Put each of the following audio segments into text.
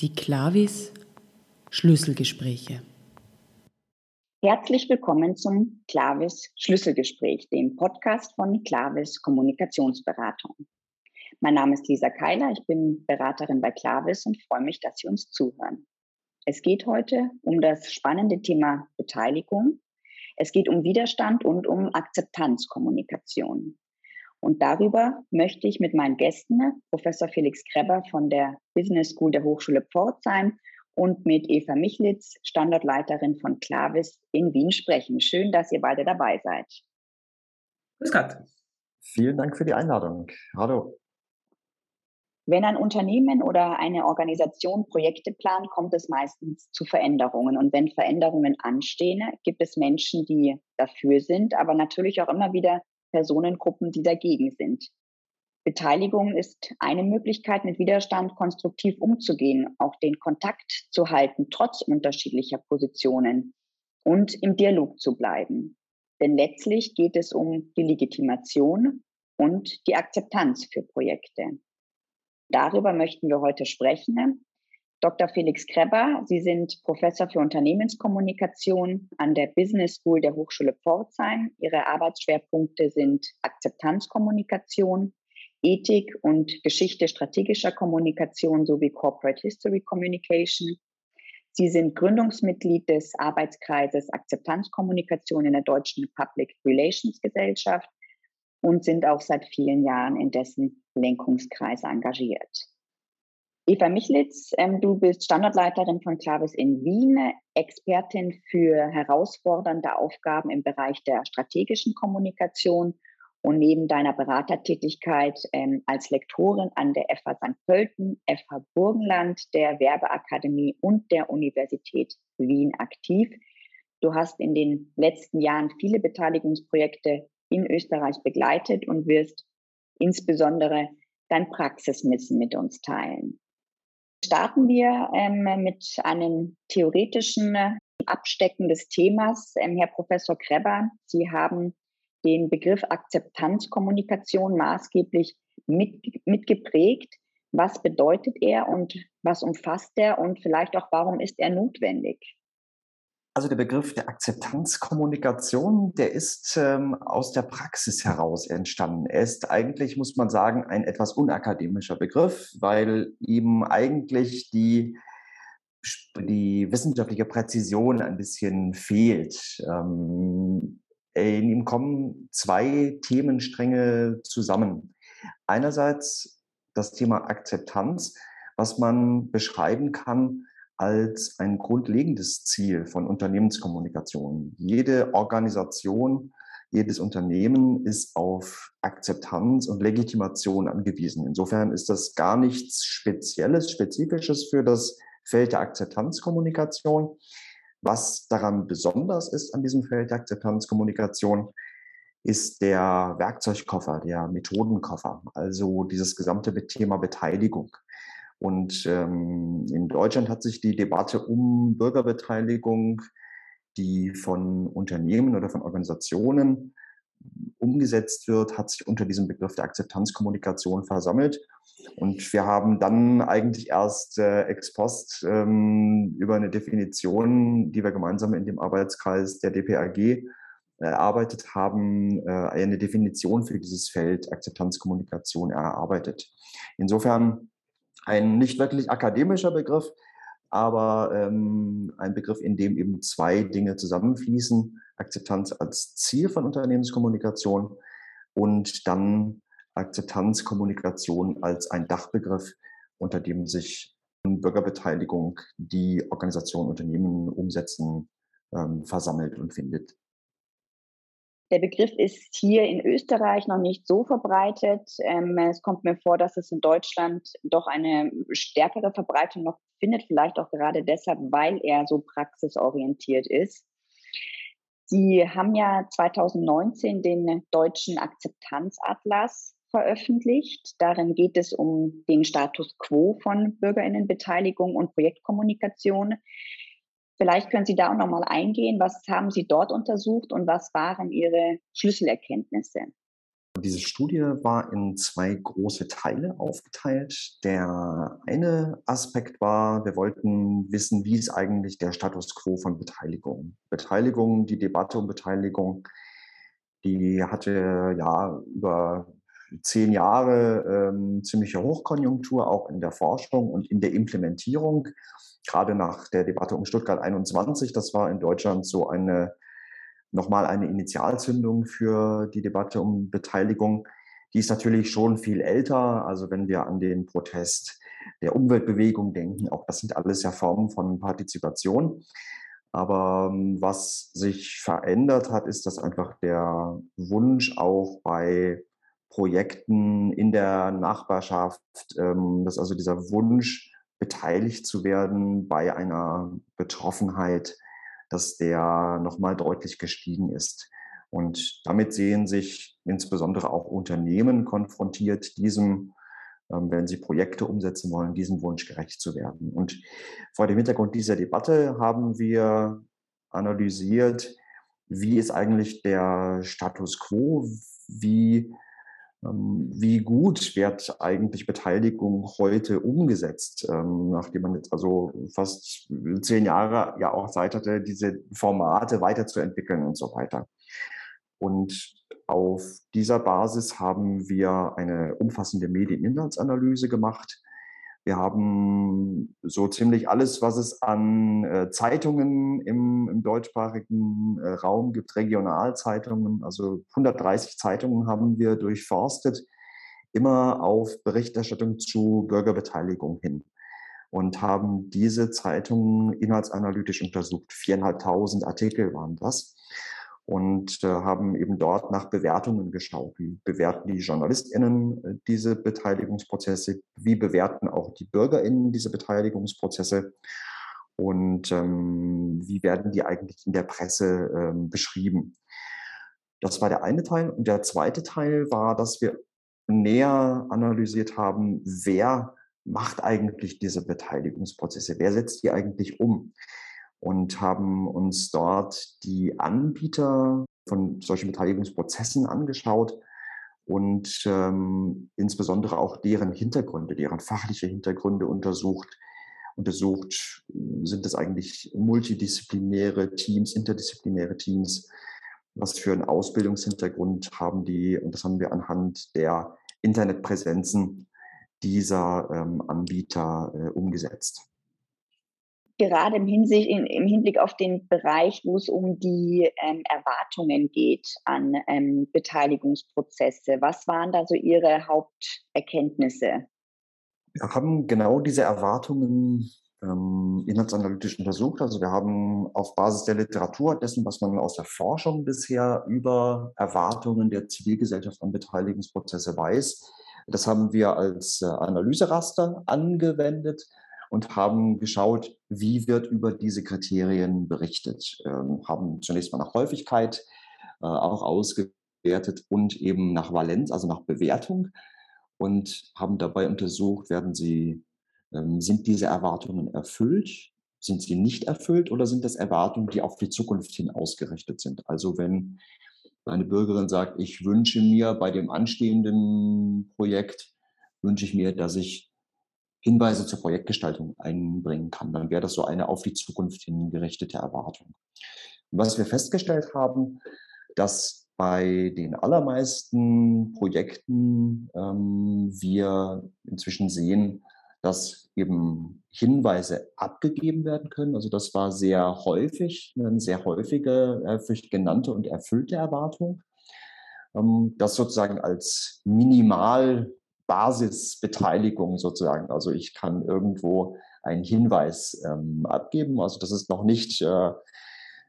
Die Klavis Schlüsselgespräche. Herzlich willkommen zum Klavis Schlüsselgespräch, dem Podcast von Klavis Kommunikationsberatung. Mein Name ist Lisa Keiler, ich bin Beraterin bei Klavis und freue mich, dass Sie uns zuhören. Es geht heute um das spannende Thema Beteiligung. Es geht um Widerstand und um Akzeptanzkommunikation. Und darüber möchte ich mit meinen Gästen, Professor Felix Kreber von der Business School der Hochschule Pforzheim und mit Eva Michlitz, Standortleiterin von Clavis in Wien sprechen. Schön, dass ihr beide dabei seid. Grüß Gott. Vielen Dank für die Einladung. Hallo. Wenn ein Unternehmen oder eine Organisation Projekte plant, kommt es meistens zu Veränderungen. Und wenn Veränderungen anstehen, gibt es Menschen, die dafür sind, aber natürlich auch immer wieder Personengruppen, die dagegen sind. Beteiligung ist eine Möglichkeit, mit Widerstand konstruktiv umzugehen, auch den Kontakt zu halten, trotz unterschiedlicher Positionen und im Dialog zu bleiben. Denn letztlich geht es um die Legitimation und die Akzeptanz für Projekte. Darüber möchten wir heute sprechen. Dr. Felix Kreber, Sie sind Professor für Unternehmenskommunikation an der Business School der Hochschule Pforzheim. Ihre Arbeitsschwerpunkte sind Akzeptanzkommunikation, Ethik und Geschichte strategischer Kommunikation sowie Corporate History Communication. Sie sind Gründungsmitglied des Arbeitskreises Akzeptanzkommunikation in der Deutschen Public Relations Gesellschaft und sind auch seit vielen Jahren in dessen Lenkungskreis engagiert. Eva Michlitz, ähm, du bist Standortleiterin von Clavis in Wien, Expertin für herausfordernde Aufgaben im Bereich der strategischen Kommunikation und neben deiner Beratertätigkeit ähm, als Lektorin an der FH St. Pölten, FH Burgenland, der Werbeakademie und der Universität Wien aktiv. Du hast in den letzten Jahren viele Beteiligungsprojekte in Österreich begleitet und wirst insbesondere dein Praxiswissen mit uns teilen starten wir ähm, mit einem theoretischen Abstecken des Themas. Ähm, Herr Professor Kreber, Sie haben den Begriff Akzeptanzkommunikation maßgeblich mit, mitgeprägt. Was bedeutet er und was umfasst er und vielleicht auch, warum ist er notwendig? Also der Begriff der Akzeptanzkommunikation, der ist ähm, aus der Praxis heraus entstanden. Er ist eigentlich, muss man sagen, ein etwas unakademischer Begriff, weil ihm eigentlich die, die wissenschaftliche Präzision ein bisschen fehlt. Ähm, in ihm kommen zwei Themenstränge zusammen. Einerseits das Thema Akzeptanz, was man beschreiben kann als ein grundlegendes Ziel von Unternehmenskommunikation. Jede Organisation, jedes Unternehmen ist auf Akzeptanz und Legitimation angewiesen. Insofern ist das gar nichts Spezielles, Spezifisches für das Feld der Akzeptanzkommunikation. Was daran besonders ist an diesem Feld der Akzeptanzkommunikation, ist der Werkzeugkoffer, der Methodenkoffer, also dieses gesamte Thema Beteiligung. Und ähm, in Deutschland hat sich die Debatte um Bürgerbeteiligung, die von Unternehmen oder von Organisationen umgesetzt wird, hat sich unter diesem Begriff der Akzeptanzkommunikation versammelt. Und wir haben dann eigentlich erst äh, ex post ähm, über eine Definition, die wir gemeinsam in dem Arbeitskreis der DPAG erarbeitet haben, äh, eine Definition für dieses Feld Akzeptanzkommunikation erarbeitet. Insofern ein nicht wirklich akademischer Begriff, aber ähm, ein Begriff, in dem eben zwei Dinge zusammenfließen. Akzeptanz als Ziel von Unternehmenskommunikation und dann Akzeptanzkommunikation als ein Dachbegriff, unter dem sich Bürgerbeteiligung, die Organisation Unternehmen umsetzen, ähm, versammelt und findet. Der Begriff ist hier in Österreich noch nicht so verbreitet. Ähm, es kommt mir vor, dass es in Deutschland doch eine stärkere Verbreitung noch findet, vielleicht auch gerade deshalb, weil er so praxisorientiert ist. Sie haben ja 2019 den deutschen Akzeptanzatlas veröffentlicht. Darin geht es um den Status quo von Bürgerinnenbeteiligung und Projektkommunikation. Vielleicht können Sie da auch nochmal eingehen. Was haben Sie dort untersucht und was waren Ihre Schlüsselerkenntnisse? Diese Studie war in zwei große Teile aufgeteilt. Der eine Aspekt war, wir wollten wissen, wie ist eigentlich der Status quo von Beteiligung. Beteiligung, die Debatte um Beteiligung, die hatte ja über zehn Jahre ähm, ziemliche Hochkonjunktur, auch in der Forschung und in der Implementierung. Gerade nach der Debatte um Stuttgart 21, das war in Deutschland so eine nochmal eine Initialzündung für die Debatte um Beteiligung. Die ist natürlich schon viel älter. Also wenn wir an den Protest der Umweltbewegung denken, auch das sind alles ja Formen von Partizipation. Aber ähm, was sich verändert hat, ist, dass einfach der Wunsch auch bei Projekten in der Nachbarschaft, ähm, dass also dieser Wunsch, beteiligt zu werden bei einer Betroffenheit, dass der nochmal deutlich gestiegen ist. Und damit sehen sich insbesondere auch Unternehmen konfrontiert, diesem, ähm, wenn sie Projekte umsetzen wollen, diesem Wunsch gerecht zu werden. Und vor dem Hintergrund dieser Debatte haben wir analysiert, wie ist eigentlich der Status quo, wie wie gut wird eigentlich Beteiligung heute umgesetzt, ähm, nachdem man jetzt also fast zehn Jahre ja auch Zeit hatte, diese Formate weiterzuentwickeln und so weiter. Und auf dieser Basis haben wir eine umfassende Medieninhaltsanalyse gemacht wir haben so ziemlich alles, was es an äh, Zeitungen im, im deutschsprachigen äh, Raum gibt, Regionalzeitungen, also 130 Zeitungen haben wir durchforstet, immer auf Berichterstattung zu Bürgerbeteiligung hin und haben diese Zeitungen inhaltsanalytisch untersucht. Viereinhalbtausend Artikel waren das und äh, haben eben dort nach Bewertungen geschaut. Wie bewerten die JournalistInnen äh, diese Beteiligungsprozesse? Wie bewerten auch die BürgerInnen diese Beteiligungsprozesse? Und ähm, wie werden die eigentlich in der Presse ähm, beschrieben? Das war der eine Teil. Und der zweite Teil war, dass wir näher analysiert haben, wer macht eigentlich diese Beteiligungsprozesse? Wer setzt die eigentlich um? Und haben uns dort die Anbieter von solchen Beteiligungsprozessen angeschaut und ähm, insbesondere auch deren Hintergründe, deren fachliche Hintergründe untersucht. Untersucht, sind es eigentlich multidisziplinäre Teams, interdisziplinäre Teams, was für einen Ausbildungshintergrund haben die, und das haben wir anhand der Internetpräsenzen dieser ähm, Anbieter äh, umgesetzt gerade im, Hinsicht, in, im Hinblick auf den Bereich, wo es um die ähm, Erwartungen geht an ähm, Beteiligungsprozesse. Was waren da so Ihre Haupterkenntnisse? Wir haben genau diese Erwartungen ähm, inhaltsanalytisch untersucht. Also wir haben auf Basis der Literatur, dessen, was man aus der Forschung bisher über Erwartungen der Zivilgesellschaft an Beteiligungsprozesse weiß, das haben wir als äh, Analyseraster angewendet und haben geschaut, wie wird über diese Kriterien berichtet. Ähm, haben zunächst mal nach Häufigkeit äh, auch ausgewertet und eben nach Valenz, also nach Bewertung und haben dabei untersucht, werden sie, ähm, sind diese Erwartungen erfüllt? Sind sie nicht erfüllt oder sind das Erwartungen, die auf die Zukunft hin ausgerichtet sind? Also wenn eine Bürgerin sagt, ich wünsche mir bei dem anstehenden Projekt, wünsche ich mir, dass ich Hinweise zur Projektgestaltung einbringen kann. Dann wäre das so eine auf die Zukunft hin gerichtete Erwartung. Und was wir festgestellt haben, dass bei den allermeisten Projekten ähm, wir inzwischen sehen, dass eben Hinweise abgegeben werden können. Also das war sehr häufig, eine sehr häufige, häufig genannte und erfüllte Erwartung. Ähm, das sozusagen als minimal Basisbeteiligung sozusagen. Also ich kann irgendwo einen Hinweis ähm, abgeben. Also das ist noch nicht, äh,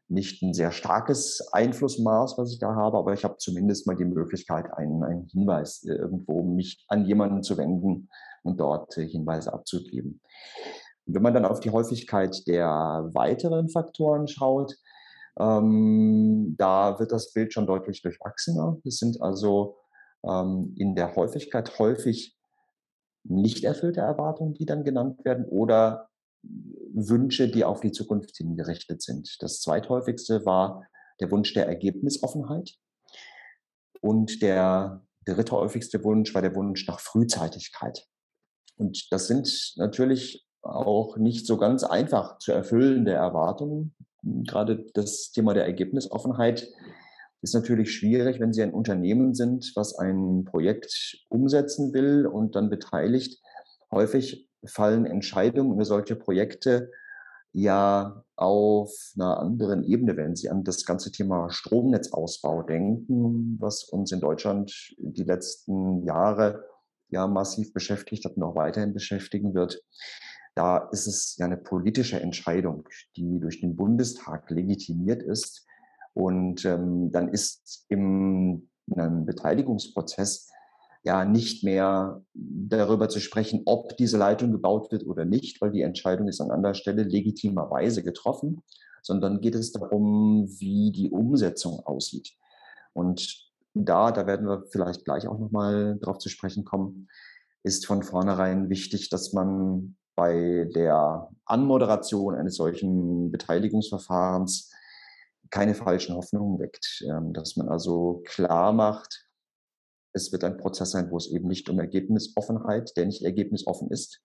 nicht ein sehr starkes Einflussmaß, was ich da habe, aber ich habe zumindest mal die Möglichkeit, einen, einen Hinweis äh, irgendwo mich an jemanden zu wenden und dort äh, Hinweise abzugeben. Und wenn man dann auf die Häufigkeit der weiteren Faktoren schaut, ähm, da wird das Bild schon deutlich durchwachsener. Es sind also ähm, in der Häufigkeit häufig nicht erfüllte Erwartungen, die dann genannt werden, oder Wünsche, die auf die Zukunft hin gerichtet sind. Das zweithäufigste war der Wunsch der Ergebnisoffenheit und Der dritte häufigste Wunsch war der Wunsch nach Frühzeitigkeit. Und das sind natürlich auch nicht so ganz einfach zu erfüllende Erwartungen. Gerade das Thema der Ergebnisoffenheit ist natürlich schwierig, wenn Sie ein Unternehmen sind, was ein Projekt umsetzen will und dann beteiligt. Häufig fallen Entscheidungen über solche Projekte ja auf einer anderen Ebene, wenn Sie an das ganze Thema Stromnetzausbau denken, was uns in Deutschland die letzten Jahre ja massiv beschäftigt hat und auch weiterhin beschäftigen wird. Da ist es ja eine politische Entscheidung, die durch den Bundestag legitimiert ist. Und ähm, dann ist im einem Beteiligungsprozess ja nicht mehr darüber zu sprechen, ob diese Leitung gebaut wird oder nicht, weil die Entscheidung ist an anderer Stelle legitimerweise getroffen, sondern geht es darum, wie die Umsetzung aussieht. Und da, da werden wir vielleicht gleich auch nochmal drauf zu sprechen kommen, ist von vornherein wichtig, dass man bei der Anmoderation eines solchen Beteiligungsverfahrens keine falschen Hoffnungen weckt, ähm, dass man also klar macht, es wird ein Prozess sein, wo es eben nicht um Ergebnisoffenheit, der nicht ergebnisoffen ist,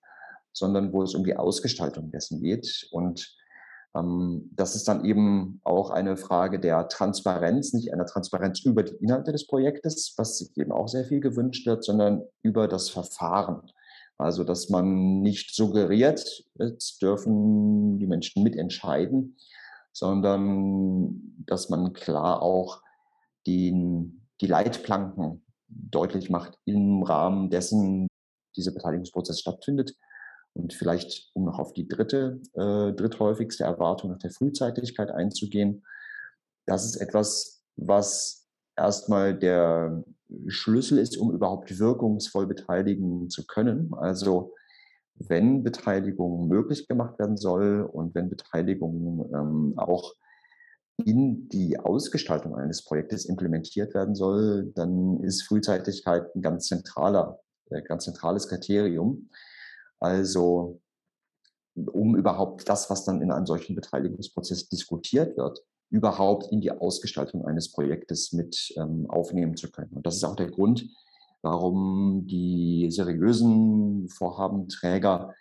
sondern wo es um die Ausgestaltung dessen geht. Und ähm, das ist dann eben auch eine Frage der Transparenz, nicht einer Transparenz über die Inhalte des Projektes, was eben auch sehr viel gewünscht wird, sondern über das Verfahren. Also, dass man nicht suggeriert, jetzt dürfen die Menschen mitentscheiden, sondern dass man klar auch den, die Leitplanken deutlich macht im Rahmen dessen dieser Beteiligungsprozess stattfindet. Und vielleicht, um noch auf die dritte, äh, dritthäufigste Erwartung nach der Frühzeitigkeit einzugehen, das ist etwas, was erstmal der Schlüssel ist, um überhaupt wirkungsvoll beteiligen zu können. Also wenn Beteiligung möglich gemacht werden soll und wenn Beteiligung ähm, auch in die Ausgestaltung eines Projektes implementiert werden soll, dann ist Frühzeitigkeit ein ganz zentraler, äh, ganz zentrales Kriterium. Also um überhaupt das, was dann in einem solchen Beteiligungsprozess diskutiert wird, überhaupt in die Ausgestaltung eines Projektes mit ähm, aufnehmen zu können. Und das ist auch der Grund, warum die seriösen Vorhabenträger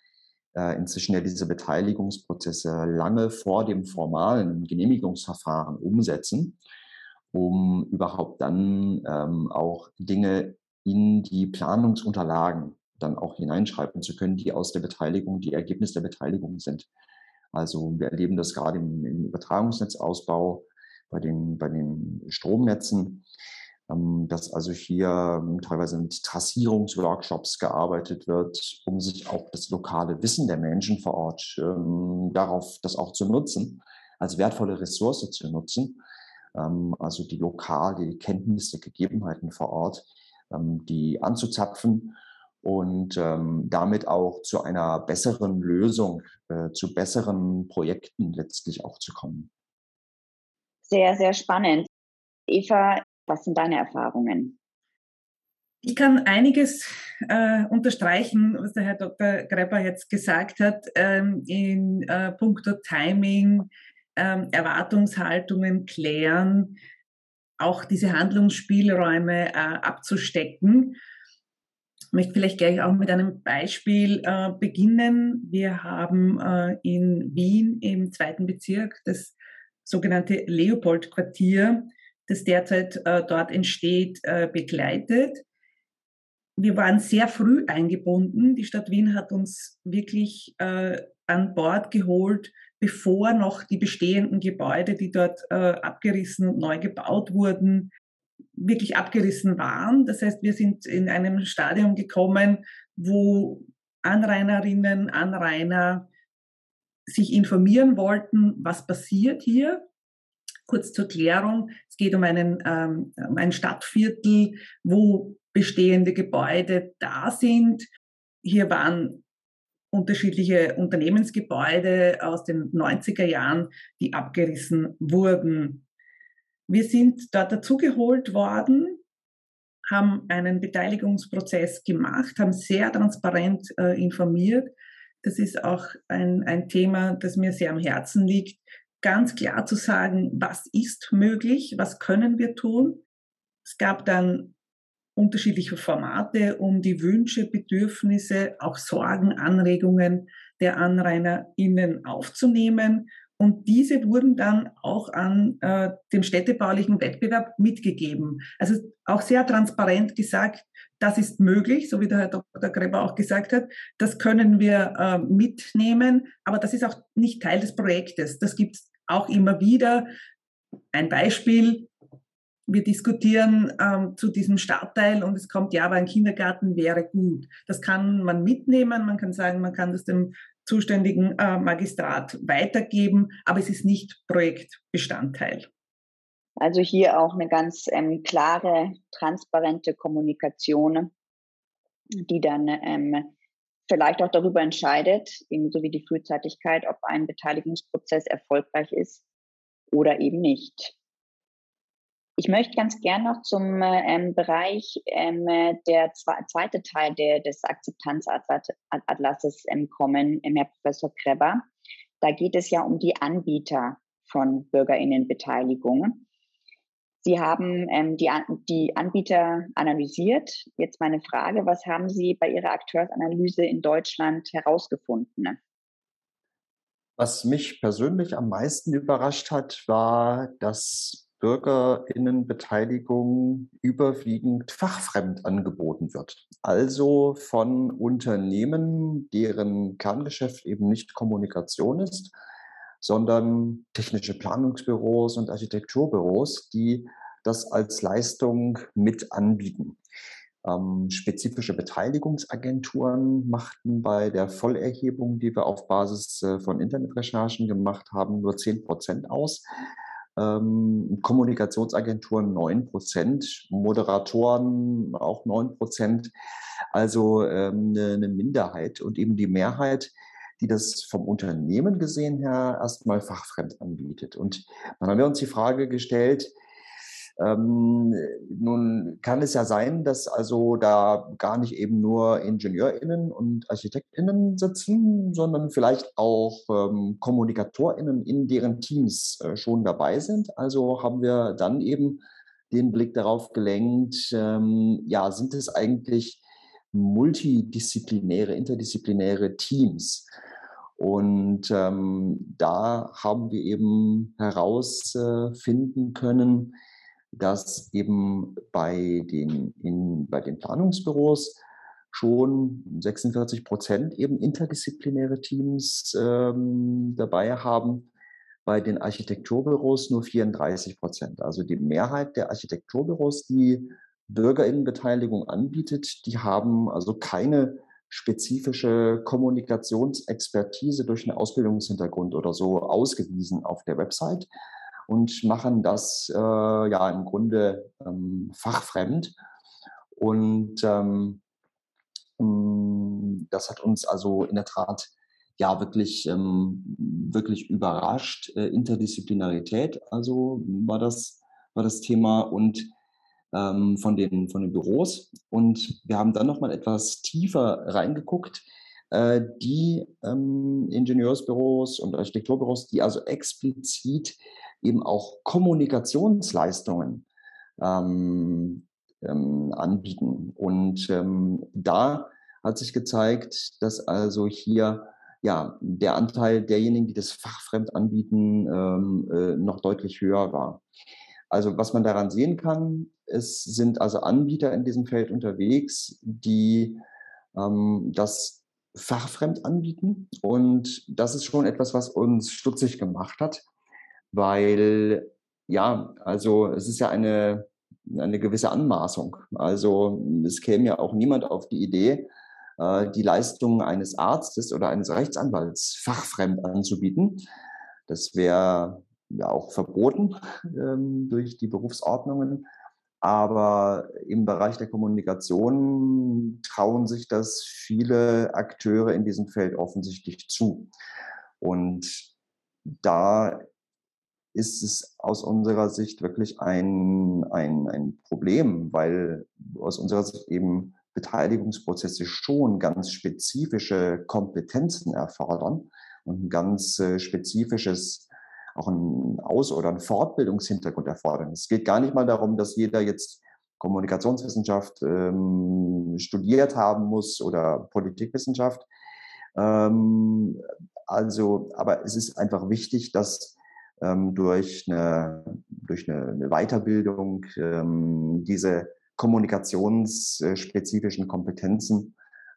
äh, inzwischen ja diese Beteiligungsprozesse lange vor dem formalen Genehmigungsverfahren umsetzen, um überhaupt dann ähm, auch Dinge in die Planungsunterlagen dann auch hineinschreiben zu können, die aus der Beteiligung, die Ergebnis der Beteiligung sind. Also wir erleben das gerade im, im Übertragungsnetzausbau, bei den, bei den Stromnetzen, dass also hier ähm, teilweise mit Trassierungsworkshops gearbeitet wird, um sich auch das lokale Wissen der Menschen vor Ort ähm, darauf, das auch zu nutzen, als wertvolle Ressource zu nutzen. Ähm, also die lokal, die Kenntnisse, Gegebenheiten vor Ort, ähm, die anzuzapfen und ähm, damit auch zu einer besseren Lösung, äh, zu besseren Projekten letztlich auch zu kommen. Sehr, sehr spannend. Eva, was sind deine Erfahrungen? Ich kann einiges äh, unterstreichen, was der Herr Dr. Greber jetzt gesagt hat, ähm, in äh, puncto Timing, ähm, Erwartungshaltungen klären, auch diese Handlungsspielräume äh, abzustecken. Ich möchte vielleicht gleich auch mit einem Beispiel äh, beginnen. Wir haben äh, in Wien im zweiten Bezirk das sogenannte Leopold-Quartier das derzeit äh, dort entsteht, äh, begleitet. Wir waren sehr früh eingebunden. Die Stadt Wien hat uns wirklich äh, an Bord geholt, bevor noch die bestehenden Gebäude, die dort abgerissen und neu gebaut wurden, wirklich abgerissen waren. Das heißt, wir sind in einem Stadium gekommen, wo Anrainerinnen, Anrainer sich informieren wollten, was passiert hier, Kurz zur Klärung, es geht um, einen, ähm, um ein Stadtviertel, wo bestehende Gebäude da sind. Hier waren unterschiedliche Unternehmensgebäude aus den 90er Jahren, die abgerissen wurden. Wir sind dort dazugeholt worden, haben einen Beteiligungsprozess gemacht, haben sehr transparent äh, informiert. Das ist auch ein, ein Thema, das mir sehr am Herzen liegt, ganz klar zu sagen, was ist möglich, was können wir tun. Es gab dann unterschiedliche Formate, um die Wünsche, Bedürfnisse, auch Sorgen, Anregungen der AnrainerInnen aufzunehmen. Und diese wurden dann auch an äh, dem städtebaulichen Wettbewerb mitgegeben. Also auch sehr transparent gesagt, das ist möglich, so wie der Herr Dr. Greber auch gesagt hat. Das können wir äh, mitnehmen, aber das ist auch nicht Teil des Projektes. Das gibt es auch immer wieder. Ein Beispiel, wir diskutieren ähm, zu diesem Stadtteil und es kommt, ja, aber ein Kindergarten wäre gut. Das kann man mitnehmen, man kann sagen, man kann das dem zuständigen äh, Magistrat weitergeben, aber es ist nicht Projektbestandteil. Also hier auch eine ganz ähm, klare, transparente Kommunikation, die dann ähm, vielleicht auch darüber entscheidet, ebenso wie die Frühzeitigkeit, ob ein Beteiligungsprozess erfolgreich ist oder eben nicht. Ich möchte ganz gern noch zum ähm, Bereich ähm, der zwe zweite Teil der, des Akzeptanzatlases ähm, kommen, ähm, Herr Professor Kreber. Da geht es ja um die Anbieter von Bürgerinnenbeteiligung. Sie haben ähm, die, die Anbieter analysiert. Jetzt meine Frage, was haben Sie bei Ihrer Akteursanalyse in Deutschland herausgefunden? Was mich persönlich am meisten überrascht hat, war, dass Bürgerinnenbeteiligung überwiegend fachfremd angeboten wird. Also von Unternehmen, deren Kerngeschäft eben nicht Kommunikation ist, sondern technische Planungsbüros und Architekturbüros, die das als Leistung mit anbieten. Ähm, spezifische Beteiligungsagenturen machten bei der Vollerhebung, die wir auf Basis äh, von Internetrecherchen gemacht haben, nur 10 Prozent aus ähm, Kommunikationsagenturen 9 Prozent, Moderatoren auch 9 Prozent, also ähm, eine, eine Minderheit und eben die Mehrheit, die das vom Unternehmen gesehen her erstmal fachfremd anbietet. Und dann haben wir uns die Frage gestellt, ähm, nun kann es ja sein, dass also da gar nicht eben nur IngenieurInnen und ArchitektInnen sitzen, sondern vielleicht auch ähm, KommunikatorInnen in deren Teams äh, schon dabei sind. Also haben wir dann eben den Blick darauf gelenkt, ähm, ja, sind es eigentlich multidisziplinäre, interdisziplinäre Teams? Und ähm, da haben wir eben herausfinden können, dass eben bei den, in, bei den Planungsbüros schon 46 Prozent eben interdisziplinäre Teams ähm, dabei haben, bei den Architekturbüros nur 34 Prozent. Also die Mehrheit der Architekturbüros, die Bürgerinnenbeteiligung anbietet, die haben also keine spezifische Kommunikationsexpertise durch einen Ausbildungshintergrund oder so ausgewiesen auf der Website, und machen das äh, ja im Grunde ähm, fachfremd. Und ähm, mm, das hat uns also in der Tat ja wirklich, ähm, wirklich überrascht. Äh, Interdisziplinarität, also war das, war das Thema und ähm, von, den, von den Büros. Und wir haben dann nochmal etwas tiefer reingeguckt. Äh, die ähm, Ingenieursbüros und Architekturbüros, die also explizit eben auch Kommunikationsleistungen ähm, ähm, anbieten. Und ähm, da hat sich gezeigt, dass also hier ja der Anteil derjenigen, die das fachfremd anbieten, ähm, äh, noch deutlich höher war. Also was man daran sehen kann, es sind also Anbieter in diesem Feld unterwegs, die ähm, das fachfremd anbieten. Und das ist schon etwas, was uns stutzig gemacht hat, weil ja, also es ist ja eine, eine gewisse Anmaßung. Also es käme ja auch niemand auf die Idee, äh, die Leistungen eines Arztes oder eines Rechtsanwalts fachfremd anzubieten. Das wäre ja auch verboten ähm, durch die Berufsordnungen. Aber im Bereich der Kommunikation trauen sich das viele Akteure in diesem Feld offensichtlich zu. Und da ist es aus unserer Sicht wirklich ein, ein, ein Problem, weil aus unserer Sicht eben Beteiligungsprozesse schon ganz spezifische Kompetenzen erfordern und ein ganz äh, spezifisches auch ein Aus- oder ein Fortbildungshintergrund erfordern. Es geht gar nicht mal darum, dass jeder jetzt Kommunikationswissenschaft ähm, studiert haben muss oder Politikwissenschaft. Ähm, also, aber es ist einfach wichtig, dass ähm, durch, eine, durch eine, Weiterbildung ähm, diese kommunikationsspezifischen Kompetenzen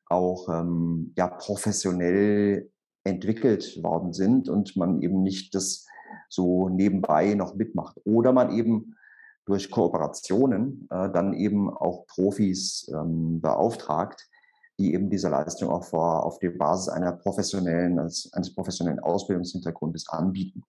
auch ähm, ja, professionell entwickelt worden sind und man eben nicht das so nebenbei noch mitmacht. Oder man eben durch Kooperationen äh, dann eben auch Profis ähm, beauftragt, die eben diese Leistung auch vor, auf der Basis einer professionellen, eines, eines professionellen Ausbildungshintergrundes anbieten.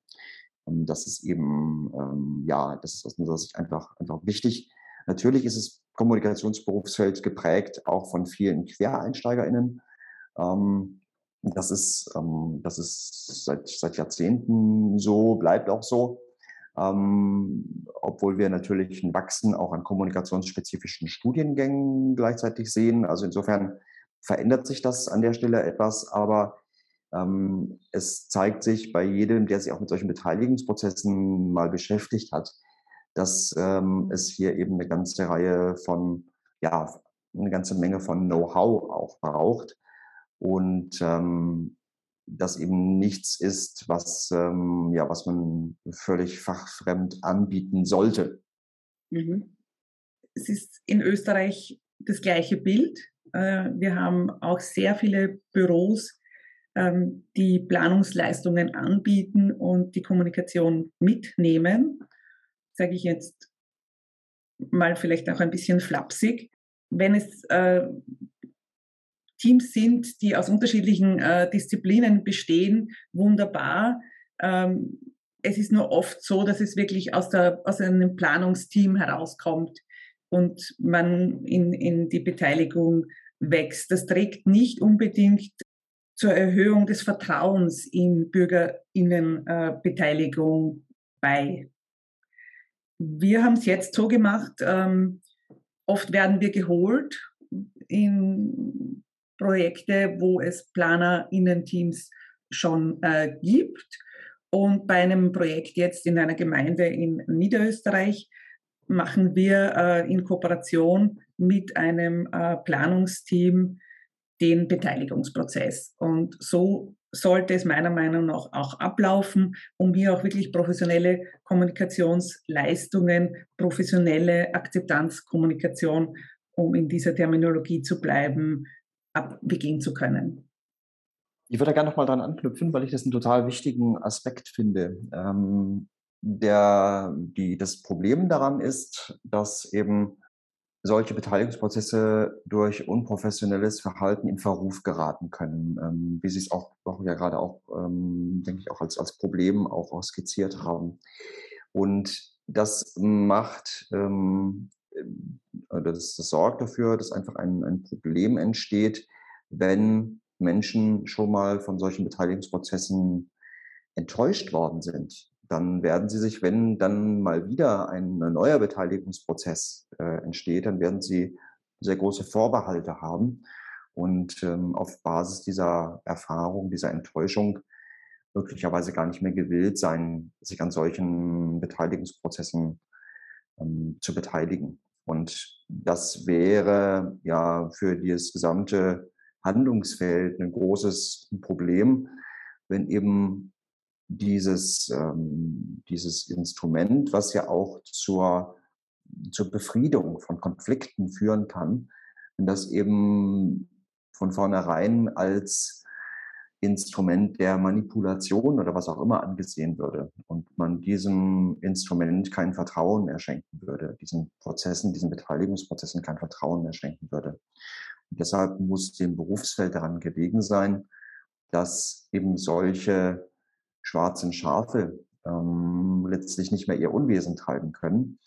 Und das ist eben, ähm, ja, das ist aus unserer Sicht einfach, einfach wichtig. Natürlich ist das Kommunikationsberufsfeld geprägt auch von vielen QuereinsteigerInnen. Ähm, das ist, ähm, das ist seit, seit Jahrzehnten so, bleibt auch so. Ähm, obwohl wir natürlich ein Wachsen auch an kommunikationsspezifischen Studiengängen gleichzeitig sehen. Also insofern verändert sich das an der Stelle etwas, aber ähm, es zeigt sich bei jedem, der sich auch mit solchen Beteiligungsprozessen mal beschäftigt hat, dass ähm, es hier eben eine ganze Reihe von, ja, eine ganze Menge von Know-how auch braucht und ähm, das eben nichts ist, was, ähm, ja, was man völlig fachfremd anbieten sollte. Mhm. Es ist in Österreich das gleiche Bild. Äh, wir haben auch sehr viele Büros, ähm, die Planungsleistungen anbieten und die Kommunikation mitnehmen. Sage ich jetzt mal vielleicht auch ein bisschen flapsig. Wenn es äh, Teams sind, die aus unterschiedlichen äh, Disziplinen bestehen, wunderbar. Ähm, es ist nur oft so, dass es wirklich aus, der, aus einem Planungsteam herauskommt und man in, in die Beteiligung wächst. Das trägt nicht unbedingt zur Erhöhung des Vertrauens in Bürgerinnenbeteiligung äh, bei. Wir haben es jetzt so gemacht, ähm, oft werden wir geholt in Projekte, wo es PlanerInnen-Teams schon äh, gibt. Und bei einem Projekt jetzt in einer Gemeinde in Niederösterreich machen wir äh, in Kooperation mit einem äh, Planungsteam den Beteiligungsprozess. Und so sollte es meiner Meinung nach auch ablaufen, um hier auch wirklich professionelle Kommunikationsleistungen, professionelle Akzeptanzkommunikation, um in dieser Terminologie zu bleiben, abbegehen zu können. Ich würde da gerne nochmal dran anknüpfen, weil ich das einen total wichtigen Aspekt finde. Ähm, der, die, das Problem daran ist, dass eben solche Beteiligungsprozesse durch unprofessionelles Verhalten in Verruf geraten können, ähm, wie Sie es auch, auch ja gerade auch, ähm, denke ich, auch als, als Problem auch, auch skizziert haben. Und das macht ähm, äh, das, das sorgt dafür, dass einfach ein, ein Problem entsteht, wenn Menschen schon mal von solchen Beteiligungsprozessen enttäuscht worden sind. Dann werden sie sich, wenn dann mal wieder ein, ein neuer Beteiligungsprozess äh, entsteht, dann werden sie sehr große Vorbehalte haben und ähm, auf Basis dieser Erfahrung, dieser Enttäuschung möglicherweise gar nicht mehr gewillt sein, sich an solchen Beteiligungsprozessen ähm, zu beteiligen. Und das wäre ja für das gesamte Handlungsfeld ein großes Problem, wenn eben dieses, ähm, dieses Instrument, was ja auch zur, zur Befriedung von Konflikten führen kann, wenn das eben von vornherein als Instrument der Manipulation oder was auch immer angesehen würde und man diesem Instrument kein Vertrauen mehr schenken würde, diesen Prozessen, diesen Beteiligungsprozessen kein Vertrauen mehr schenken würde. Und deshalb muss dem Berufsfeld daran gelegen sein, dass eben solche schwarzen Schafe ähm, letztlich nicht mehr ihr Unwesen treiben können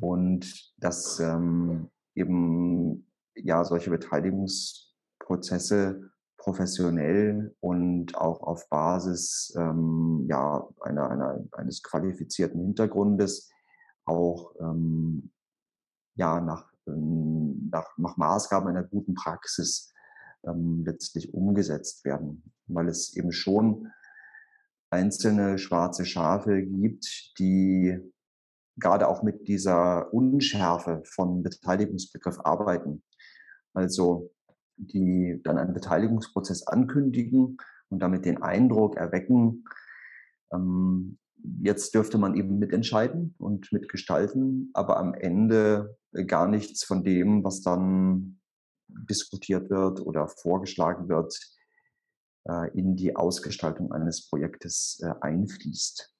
und dass ähm, eben ja solche Beteiligungsprozesse professionell und auch auf Basis ähm, ja, einer, einer, eines qualifizierten Hintergrundes auch ähm, ja, nach, ähm, nach, nach Maßgaben einer guten Praxis ähm, letztlich umgesetzt werden, weil es eben schon einzelne schwarze Schafe gibt, die gerade auch mit dieser Unschärfe von Beteiligungsbegriff arbeiten. Also die dann einen Beteiligungsprozess ankündigen und damit den Eindruck erwecken, ähm, jetzt dürfte man eben mitentscheiden und mitgestalten, aber am Ende gar nichts von dem, was dann diskutiert wird oder vorgeschlagen wird, äh, in die Ausgestaltung eines Projektes äh, einfließt.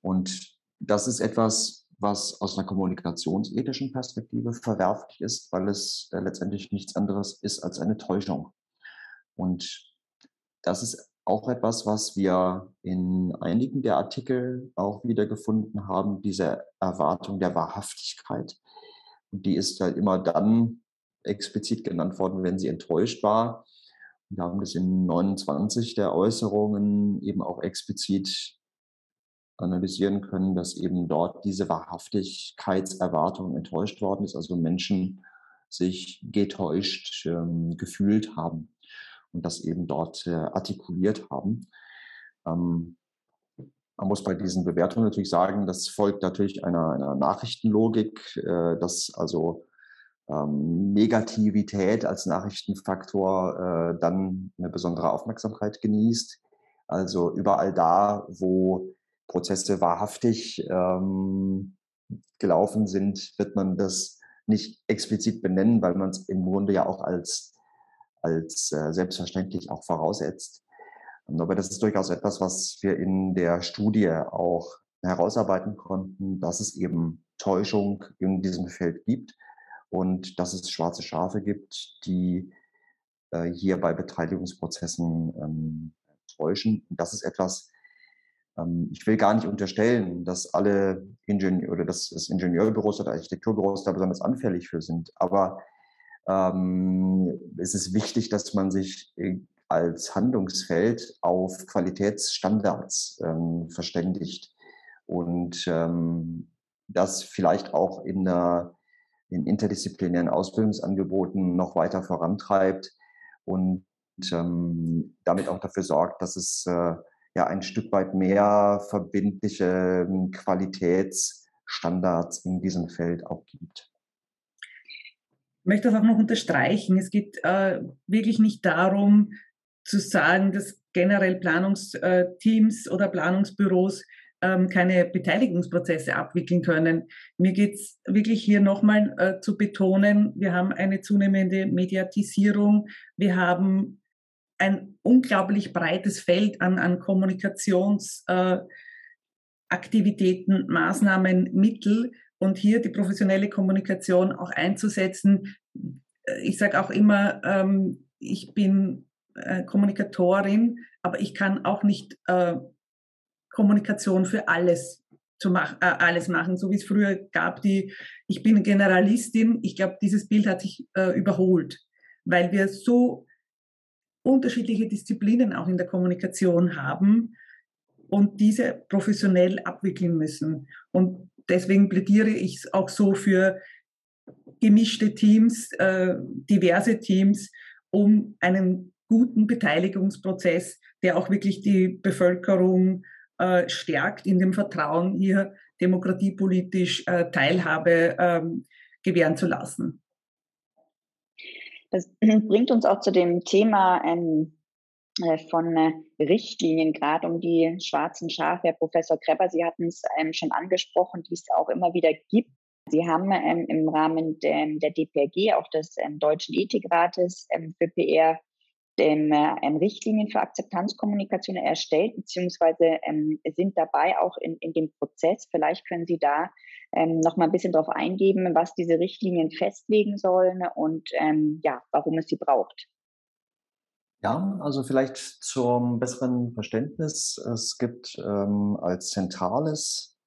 Und das ist etwas, was aus einer kommunikationsethischen Perspektive verwerflich ist, weil es äh, letztendlich nichts anderes ist als eine Täuschung. Und das ist auch etwas, was wir in einigen der Artikel auch wieder gefunden haben, diese Erwartung der Wahrhaftigkeit. Und die ist halt immer dann explizit genannt worden, wenn sie enttäuscht war. Wir haben das in 29 der Äußerungen eben auch explizit analysieren können, dass eben dort diese Wahrhaftigkeitserwartung enttäuscht worden ist, also Menschen sich getäuscht ähm, gefühlt haben und das eben dort äh, artikuliert haben. Ähm, man muss bei diesen Bewertungen natürlich sagen, das folgt natürlich einer, einer Nachrichtenlogik, äh, dass also ähm, Negativität als Nachrichtenfaktor äh, dann eine besondere Aufmerksamkeit genießt. Also überall da, wo Prozesse wahrhaftig ähm, gelaufen sind, wird man das nicht explizit benennen, weil man es im Grunde ja auch als, als äh, selbstverständlich auch voraussetzt. Aber das ist durchaus etwas, was wir in der Studie auch herausarbeiten konnten, dass es eben Täuschung in diesem Feld gibt und dass es schwarze Schafe gibt, die äh, hier bei Beteiligungsprozessen ähm, täuschen. Das ist etwas, ich will gar nicht unterstellen, dass alle Ingenieur oder dass das Ingenieurbüros oder Architekturbüros da besonders anfällig für sind. Aber ähm, es ist wichtig, dass man sich äh, als Handlungsfeld auf Qualitätsstandards ähm, verständigt und ähm, das vielleicht auch in, der, in interdisziplinären Ausbildungsangeboten noch weiter vorantreibt und ähm, damit auch dafür sorgt, dass es äh, ja ein Stück weit mehr verbindliche ähm, Qualitätsstandards in diesem Feld auch gibt. Ich möchte das auch noch unterstreichen. Es geht äh, wirklich nicht darum zu sagen, dass generell Planungsteams oder Planungsbüros ähm, keine Beteiligungsprozesse abwickeln können. Mir geht es wirklich hier nochmal äh, zu betonen, wir haben eine zunehmende Mediatisierung, wir haben ein unglaublich breites Feld an, an Kommunikationsaktivitäten, äh, Maßnahmen, Mittel und hier die professionelle Kommunikation auch einzusetzen. Ich sage auch immer, ähm, ich bin äh, Kommunikatorin, aber ich kann auch nicht äh, Kommunikation für alles zu mach, äh, alles machen, so wie es früher gab, die ich bin Generalistin. Ich glaube, dieses Bild hat sich äh, überholt, weil wir so unterschiedliche Disziplinen auch in der Kommunikation haben und diese professionell abwickeln müssen. Und deswegen plädiere ich auch so für gemischte Teams, äh, diverse Teams, um einen guten Beteiligungsprozess, der auch wirklich die Bevölkerung äh, stärkt in dem Vertrauen, hier demokratiepolitisch äh, Teilhabe ähm, gewähren zu lassen. Das bringt uns auch zu dem Thema ähm, äh, von äh, Richtlinien, gerade um die schwarzen Schafe. Herr Professor Krepper, Sie hatten es ähm, schon angesprochen, die es auch immer wieder gibt. Sie haben ähm, im Rahmen de, der DPRG, auch des ähm, Deutschen Ethikrates ähm, für PR, dem, ähm, Richtlinien für Akzeptanzkommunikation erstellt, beziehungsweise ähm, sind dabei auch in, in dem Prozess. Vielleicht können Sie da ähm, noch mal ein bisschen darauf eingeben, was diese Richtlinien festlegen sollen und ähm, ja, warum es sie braucht. Ja, also vielleicht zum besseren Verständnis. Es gibt ähm, als zentrales,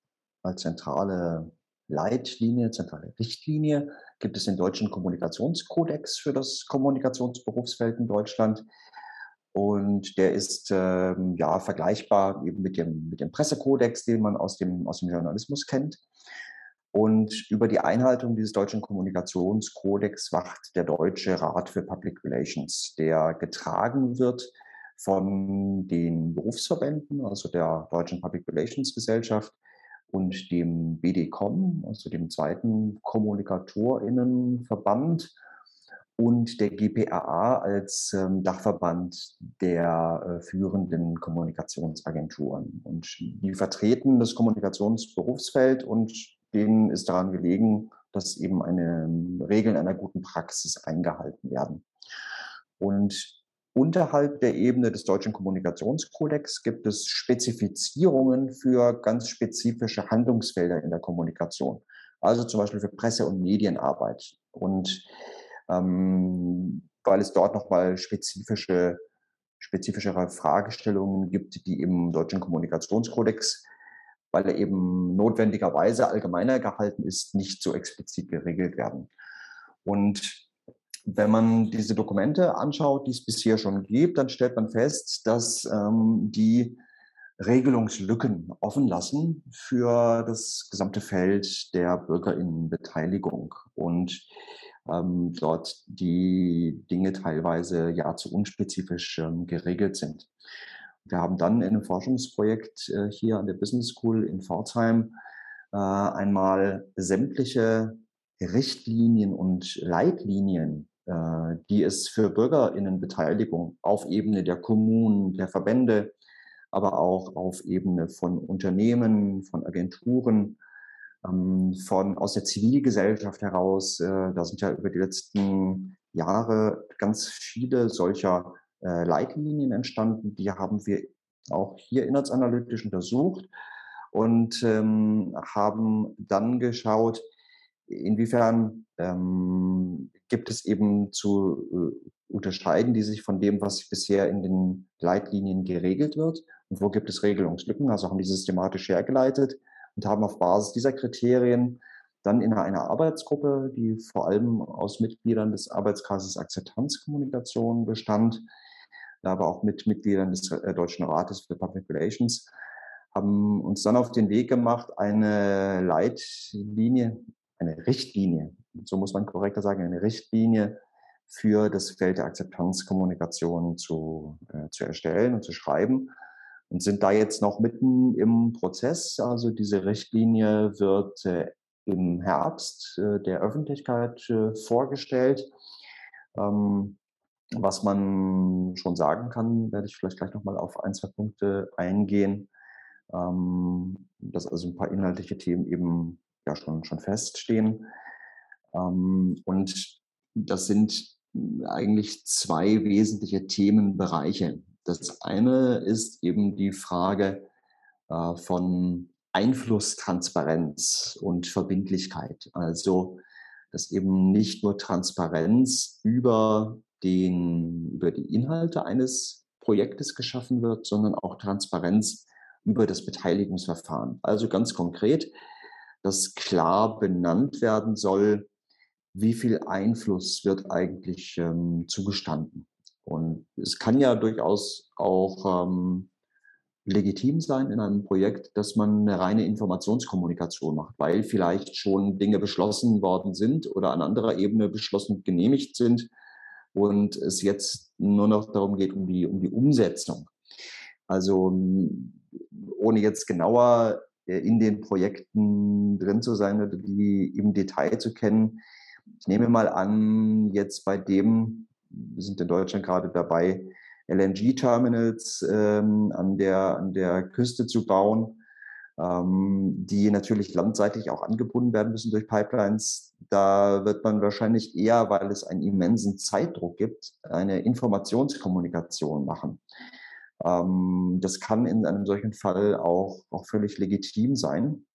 als zentrale Leitlinie, zentrale Richtlinie gibt es den deutschen Kommunikationskodex für das Kommunikationsberufsfeld in Deutschland. Und der ist ähm, ja vergleichbar eben mit dem, mit dem Pressekodex, den man aus dem, aus dem Journalismus kennt. Und über die Einhaltung dieses deutschen Kommunikationskodex wacht der Deutsche Rat für Public Relations, der getragen wird von den Berufsverbänden, also der Deutschen Public Relations Gesellschaft und dem BDCom, also dem zweiten Kommunikatorinnenverband und der GPAA als ähm, Dachverband der äh, führenden Kommunikationsagenturen. Und die vertreten das Kommunikationsberufsfeld und denen ist daran gelegen, dass eben eine Regeln einer guten Praxis eingehalten werden. Und Unterhalb der Ebene des deutschen Kommunikationskodex gibt es Spezifizierungen für ganz spezifische Handlungsfelder in der Kommunikation. Also zum Beispiel für Presse- und Medienarbeit. Und ähm, weil es dort nochmal spezifische, spezifischere Fragestellungen gibt, die im deutschen Kommunikationskodex, weil er eben notwendigerweise allgemeiner gehalten ist, nicht so explizit geregelt werden. Und wenn man diese Dokumente anschaut, die es bisher schon gibt, dann stellt man fest, dass ähm, die Regelungslücken offen lassen für das gesamte Feld der Bürgerinnenbeteiligung und ähm, dort die Dinge teilweise ja zu unspezifisch ähm, geregelt sind. Wir haben dann in einem Forschungsprojekt äh, hier an der Business School in Pforzheim äh, einmal sämtliche Richtlinien und Leitlinien die es für Bürgerinnenbeteiligung auf Ebene der Kommunen, der Verbände, aber auch auf Ebene von Unternehmen, von Agenturen, ähm, von aus der Zivilgesellschaft heraus. Äh, da sind ja über die letzten Jahre ganz viele solcher äh, Leitlinien entstanden. Die haben wir auch hier inhaltsanalytisch untersucht und ähm, haben dann geschaut, inwiefern ähm, gibt es eben zu äh, unterscheiden, die sich von dem, was bisher in den Leitlinien geregelt wird? Und wo gibt es Regelungslücken, also haben die systematisch hergeleitet und haben auf Basis dieser Kriterien dann in einer Arbeitsgruppe, die vor allem aus Mitgliedern des Arbeitskreises Akzeptanzkommunikation bestand, aber auch mit Mitgliedern des äh, Deutschen Rates für Public Relations, haben uns dann auf den Weg gemacht, eine Leitlinie eine Richtlinie, so muss man korrekter sagen, eine Richtlinie für das Feld der Akzeptanzkommunikation zu, äh, zu erstellen und zu schreiben und sind da jetzt noch mitten im Prozess. Also diese Richtlinie wird äh, im Herbst äh, der Öffentlichkeit äh, vorgestellt. Ähm, was man schon sagen kann, werde ich vielleicht gleich nochmal auf ein, zwei Punkte eingehen, ähm, dass also ein paar inhaltliche Themen eben ja schon, schon feststehen. Ähm, und das sind eigentlich zwei wesentliche Themenbereiche. Das eine ist eben die Frage äh, von Einflusstransparenz und Verbindlichkeit. Also, dass eben nicht nur Transparenz über, den, über die Inhalte eines Projektes geschaffen wird, sondern auch Transparenz über das Beteiligungsverfahren. Also ganz konkret, dass klar benannt werden soll, wie viel Einfluss wird eigentlich ähm, zugestanden. Und es kann ja durchaus auch ähm, legitim sein in einem Projekt, dass man eine reine Informationskommunikation macht, weil vielleicht schon Dinge beschlossen worden sind oder an anderer Ebene beschlossen genehmigt sind und es jetzt nur noch darum geht, um die, um die Umsetzung. Also ohne jetzt genauer in den Projekten drin zu sein oder die im Detail zu kennen. Ich nehme mal an, jetzt bei dem, wir sind in Deutschland gerade dabei, LNG-Terminals ähm, an, der, an der Küste zu bauen, ähm, die natürlich landseitig auch angebunden werden müssen durch Pipelines. Da wird man wahrscheinlich eher, weil es einen immensen Zeitdruck gibt, eine Informationskommunikation machen. Ähm, das kann in einem solchen Fall auch, auch völlig legitim sein.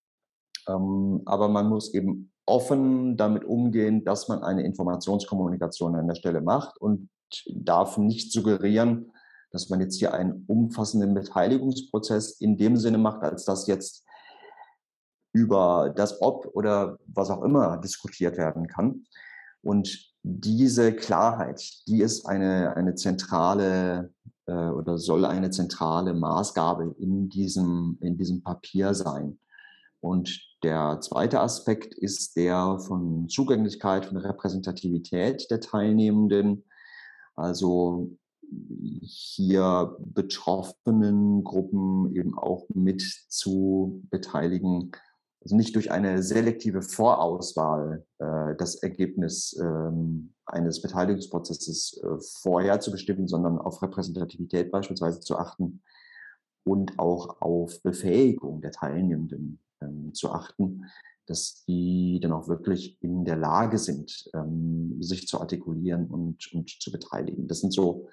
Ähm, aber man muss eben offen damit umgehen, dass man eine Informationskommunikation an der Stelle macht und darf nicht suggerieren, dass man jetzt hier einen umfassenden Beteiligungsprozess in dem Sinne macht, als dass jetzt über das Ob oder was auch immer diskutiert werden kann. Und diese Klarheit, die ist eine, eine zentrale äh, oder soll eine zentrale Maßgabe in diesem, in diesem Papier sein. Und der zweite Aspekt ist der von Zugänglichkeit, von Repräsentativität der Teilnehmenden. Also hier betroffenen Gruppen eben auch mit zu beteiligen also nicht durch eine selektive Vorauswahl äh, das Ergebnis ähm, eines Beteiligungsprozesses äh, vorher zu bestimmen, sondern auf Repräsentativität beispielsweise zu achten und auch auf Befähigung der Teilnehmenden ähm, zu achten, dass die dann auch wirklich in der Lage sind, ähm, sich zu artikulieren und, und zu beteiligen. Das sind so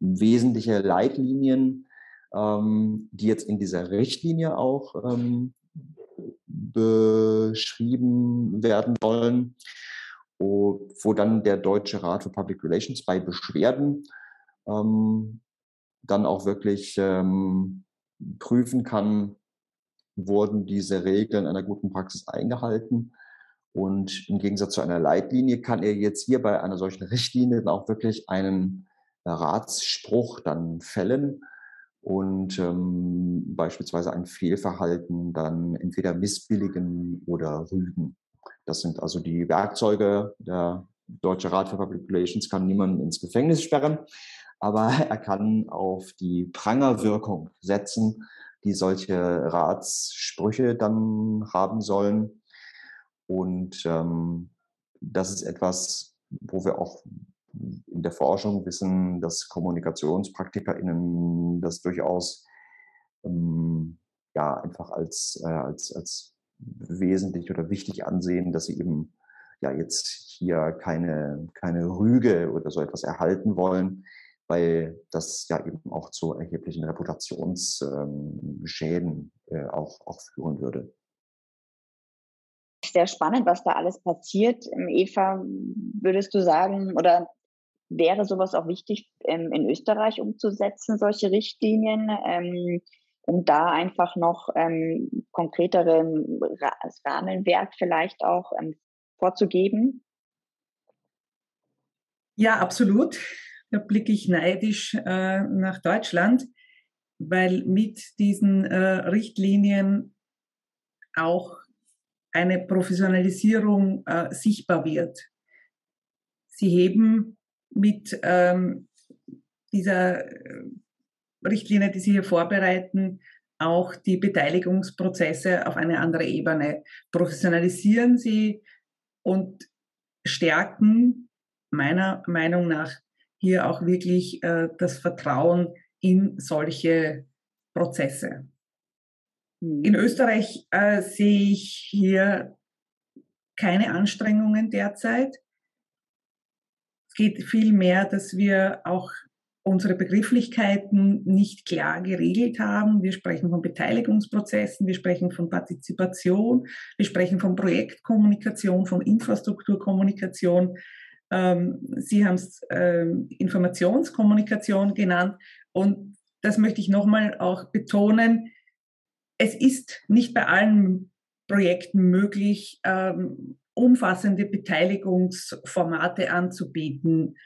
wesentliche Leitlinien, ähm, die jetzt in dieser Richtlinie auch ähm, beschrieben werden sollen, wo dann der Deutsche Rat für Public Relations bei Beschwerden ähm, dann auch wirklich ähm, prüfen kann, wurden diese Regeln einer guten Praxis eingehalten. Und im Gegensatz zu einer Leitlinie kann er jetzt hier bei einer solchen Richtlinie dann auch wirklich einen Ratsspruch dann fällen und ähm, beispielsweise ein Fehlverhalten dann entweder missbilligen oder rügen. Das sind also die Werkzeuge. Der Deutsche Rat für Public Relations kann niemanden ins Gefängnis sperren, aber er kann auf die Prangerwirkung setzen, die solche Ratssprüche dann haben sollen. Und ähm, das ist etwas, wo wir auch in der Forschung wissen, dass KommunikationspraktikerInnen das durchaus ähm, ja einfach als, äh, als, als wesentlich oder wichtig ansehen, dass sie eben ja jetzt hier keine, keine Rüge oder so etwas erhalten wollen, weil das ja eben auch zu erheblichen Reputationsschäden ähm, äh, auch, auch führen würde. Sehr spannend, was da alles passiert. Ähm, Eva, würdest du sagen, oder wäre sowas auch wichtig ähm, in Österreich umzusetzen, solche Richtlinien, ähm, um da einfach noch ähm, konkretere Rahmenwerk vielleicht auch ähm, vorzugeben? Ja, absolut. Da blicke ich neidisch äh, nach Deutschland, weil mit diesen äh, Richtlinien auch eine Professionalisierung äh, sichtbar wird. Sie heben mit ähm, dieser äh, Richtlinie, die Sie hier vorbereiten, auch die Beteiligungsprozesse auf eine andere Ebene. Professionalisieren Sie und stärken meiner Meinung nach hier auch wirklich äh, das Vertrauen in solche Prozesse. In mhm. Österreich äh, sehe ich hier keine Anstrengungen derzeit. Geht vielmehr, dass wir auch unsere Begrifflichkeiten nicht klar geregelt haben. Wir sprechen von Beteiligungsprozessen, wir sprechen von Partizipation, wir sprechen von Projektkommunikation, von Infrastrukturkommunikation. Ähm, Sie haben es ähm, Informationskommunikation genannt. Und das möchte ich nochmal auch betonen. Es ist nicht bei allen Projekten möglich, ähm, umfassende Beteiligungsformate anzubieten.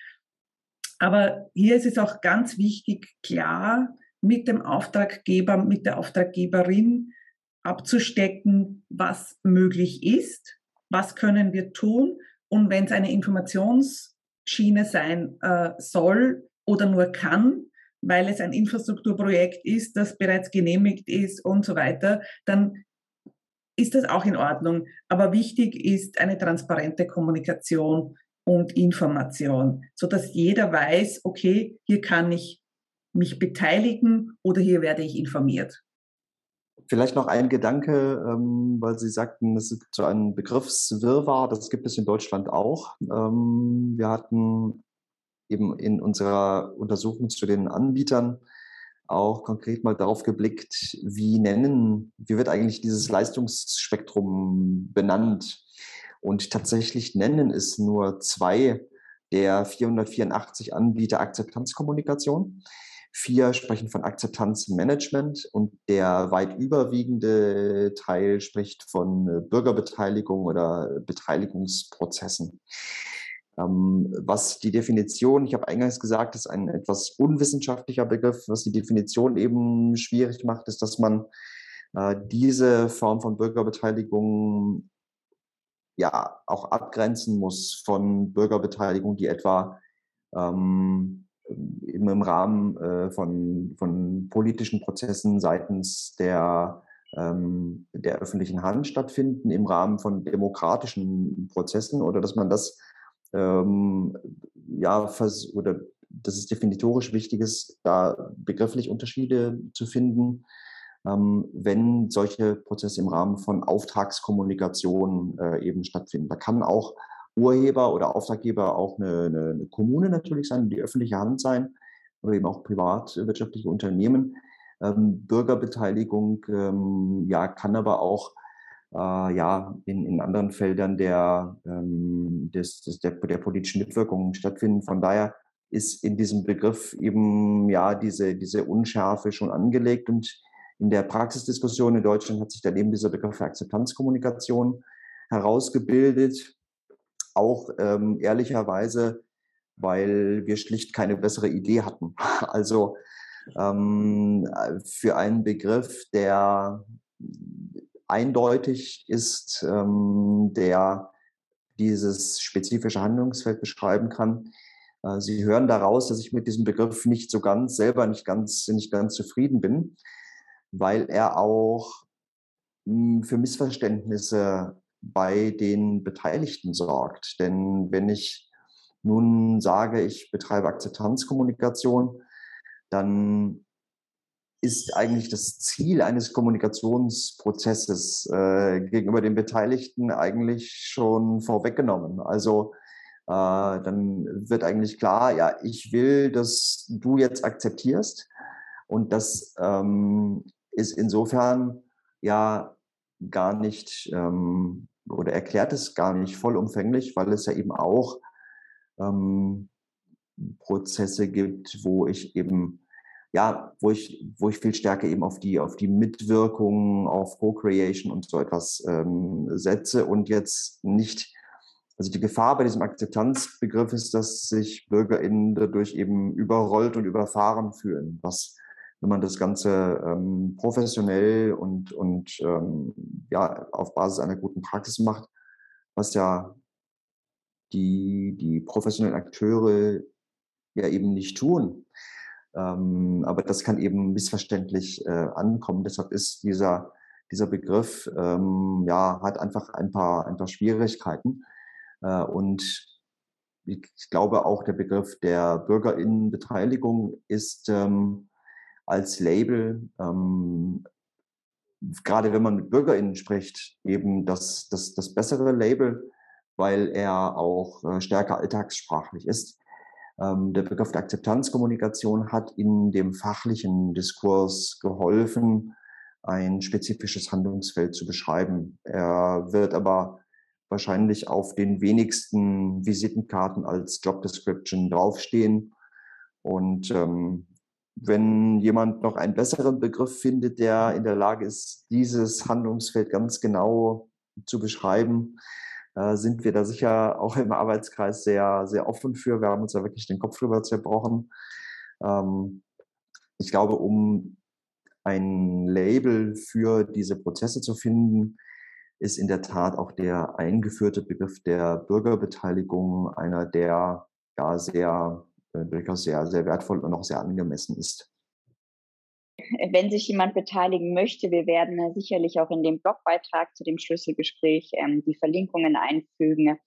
Aber hier ist es auch ganz wichtig, klar mit dem Auftraggeber, mit der Auftraggeberin abzustecken, was möglich ist, was können wir tun und wenn es eine Informationsschiene sein äh, soll oder nur kann, weil es ein Infrastrukturprojekt ist, das bereits genehmigt ist und so weiter, dann ist das auch in Ordnung. Aber wichtig ist eine transparente Kommunikation und Information, so dass jeder weiß, okay, hier kann ich mich beteiligen oder hier werde ich informiert. Vielleicht noch ein Gedanke, ähm, weil Sie sagten, es gibt so einen Begriffswirrwarr, das gibt es in Deutschland auch. Ähm, wir hatten eben in unserer Untersuchung zu den Anbietern auch konkret mal darauf geblickt, wie nennen, wie wird eigentlich dieses Leistungsspektrum benannt? Und tatsächlich nennen es nur zwei der 484 Anbieter Akzeptanzkommunikation. Vier sprechen von Akzeptanzmanagement und der weit überwiegende Teil spricht von Bürgerbeteiligung oder Beteiligungsprozessen. Ähm, was die Definition, ich habe eingangs gesagt, ist ein etwas unwissenschaftlicher Begriff. Was die Definition eben schwierig macht, ist, dass man äh, diese Form von Bürgerbeteiligung ja auch abgrenzen muss von Bürgerbeteiligung, die etwa ähm, im Rahmen äh, von, von politischen Prozessen seitens der ähm, der öffentlichen Hand stattfinden im Rahmen von demokratischen Prozessen oder dass man das ähm, ja oder dass es definitorisch wichtig ist, da begrifflich Unterschiede zu finden, ähm, wenn solche Prozesse im Rahmen von Auftragskommunikation äh, eben stattfinden. Da kann auch Urheber oder Auftraggeber auch eine, eine, eine Kommune natürlich sein, die öffentliche Hand sein, oder eben auch privatwirtschaftliche Unternehmen. Ähm, Bürgerbeteiligung ähm, ja, kann aber auch äh, ja, in, in anderen Feldern der, ähm, des, des, der, der politischen Mitwirkung stattfinden. Von daher ist in diesem Begriff eben ja diese, diese Unschärfe schon angelegt und in der Praxisdiskussion in Deutschland hat sich dann eben dieser Begriff für Akzeptanzkommunikation herausgebildet. Auch ähm, ehrlicherweise, weil wir schlicht keine bessere Idee hatten. Also ähm, für einen Begriff, der eindeutig ist, ähm, der dieses spezifische Handlungsfeld beschreiben kann. Äh, Sie hören daraus, dass ich mit diesem Begriff nicht so ganz selber nicht ganz, nicht ganz zufrieden bin, weil er auch hm, für Missverständnisse bei den Beteiligten sorgt. Denn wenn ich nun sage, ich betreibe Akzeptanzkommunikation, dann ist eigentlich das Ziel eines Kommunikationsprozesses äh, gegenüber den Beteiligten eigentlich schon vorweggenommen. Also äh, dann wird eigentlich klar, ja, ich will, dass du jetzt akzeptierst. Und das ähm, ist insofern ja gar nicht ähm, oder erklärt es gar nicht vollumfänglich, weil es ja eben auch ähm, Prozesse gibt, wo ich eben ja, wo ich, wo ich viel stärker eben auf die, auf die Mitwirkung, auf Co-Creation und so etwas ähm, setze und jetzt nicht, also die Gefahr bei diesem Akzeptanzbegriff ist, dass sich BürgerInnen dadurch eben überrollt und überfahren fühlen, was, wenn man das Ganze ähm, professionell und, und ähm, ja, auf Basis einer guten Praxis macht, was ja die, die professionellen Akteure ja eben nicht tun. Ähm, aber das kann eben missverständlich äh, ankommen. Deshalb ist dieser, dieser Begriff, ähm, ja, hat einfach ein paar, ein paar Schwierigkeiten. Äh, und ich glaube auch der Begriff der Bürgerinnenbeteiligung ist ähm, als Label, ähm, gerade wenn man mit Bürgerinnen spricht, eben das, das, das bessere Label, weil er auch äh, stärker alltagssprachlich ist. Ähm, der Begriff der Akzeptanzkommunikation hat in dem fachlichen Diskurs geholfen, ein spezifisches Handlungsfeld zu beschreiben. Er wird aber wahrscheinlich auf den wenigsten Visitenkarten als Job Description draufstehen. Und ähm, wenn jemand noch einen besseren Begriff findet, der in der Lage ist, dieses Handlungsfeld ganz genau zu beschreiben, äh, sind wir da sicher auch im Arbeitskreis sehr, sehr offen für. Wir haben uns da wirklich den Kopf drüber zerbrochen. Ähm, ich glaube, um ein Label für diese Prozesse zu finden, ist in der Tat auch der eingeführte Begriff der Bürgerbeteiligung einer, der ja sehr, äh, durchaus sehr, sehr wertvoll und auch sehr angemessen ist wenn sich jemand beteiligen möchte, wir werden sicherlich auch in dem Blogbeitrag zu dem Schlüsselgespräch ähm, die Verlinkungen einfügen.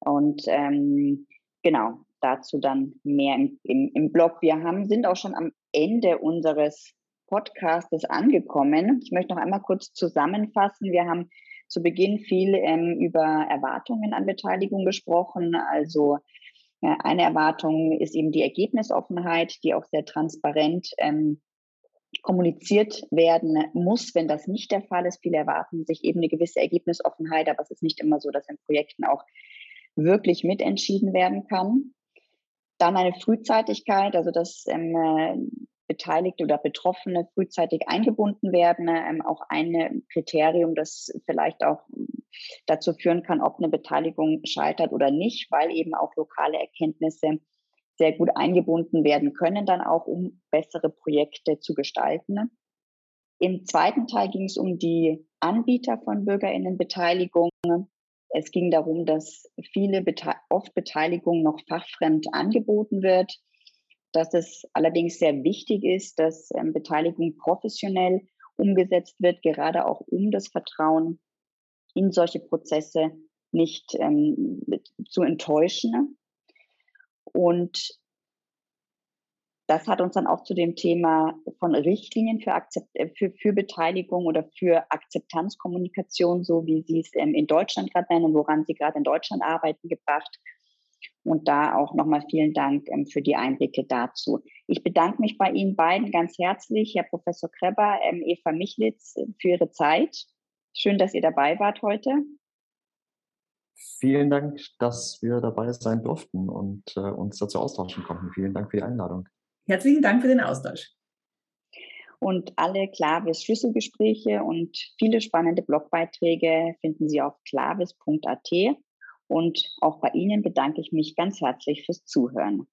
Und ähm, genau, dazu dann mehr im, im, im Blog. Wir haben, sind auch schon am Ende unseres Podcastes angekommen. Ich möchte noch einmal kurz zusammenfassen. Wir haben zu Beginn viel ähm, über Erwartungen an Beteiligung gesprochen. Also äh, eine Erwartung ist eben die Ergebnisoffenheit, die auch sehr transparent ähm, kommuniziert werden muss, wenn das nicht der Fall ist. Viele erwarten sich eben eine gewisse Ergebnisoffenheit, aber es ist nicht immer so, dass in Projekten auch wirklich mitentschieden werden kann. Dann eine Frühzeitigkeit, also dass ähm, äh, Beteiligte oder Betroffene frühzeitig eingebunden werden. Ähm, auch ein Kriterium, das vielleicht auch dazu führen kann, ob eine Beteiligung scheitert oder nicht, weil eben auch lokale Erkenntnisse sehr gut eingebunden werden können, dann auch um bessere Projekte zu gestalten. Im zweiten Teil ging es um die Anbieter von Bürgerinnenbeteiligung. Es ging darum, dass viele oft Beteiligung noch fachfremd angeboten wird, dass es allerdings sehr wichtig ist, dass ähm, Beteiligung professionell umgesetzt wird, gerade auch um das Vertrauen in solche Prozesse nicht ähm, zu enttäuschen. Und das hat uns dann auch zu dem Thema von Richtlinien für, Akzept, äh, für, für Beteiligung oder für Akzeptanzkommunikation, so wie Sie es ähm, in Deutschland gerade nennen, woran Sie gerade in Deutschland arbeiten, gebracht. Und da auch nochmal vielen Dank ähm, für die Einblicke dazu. Ich bedanke mich bei Ihnen beiden ganz herzlich, Herr Professor Kreber, ähm, Eva Michlitz, für Ihre Zeit. Schön, dass ihr dabei wart heute. Vielen Dank, dass wir dabei sein durften und äh, uns dazu austauschen konnten. Vielen Dank für die Einladung. Herzlichen Dank für den Austausch. Und alle Klavis Schlüsselgespräche und viele spannende Blogbeiträge finden Sie auf klavis.at. Und auch bei Ihnen bedanke ich mich ganz herzlich fürs Zuhören.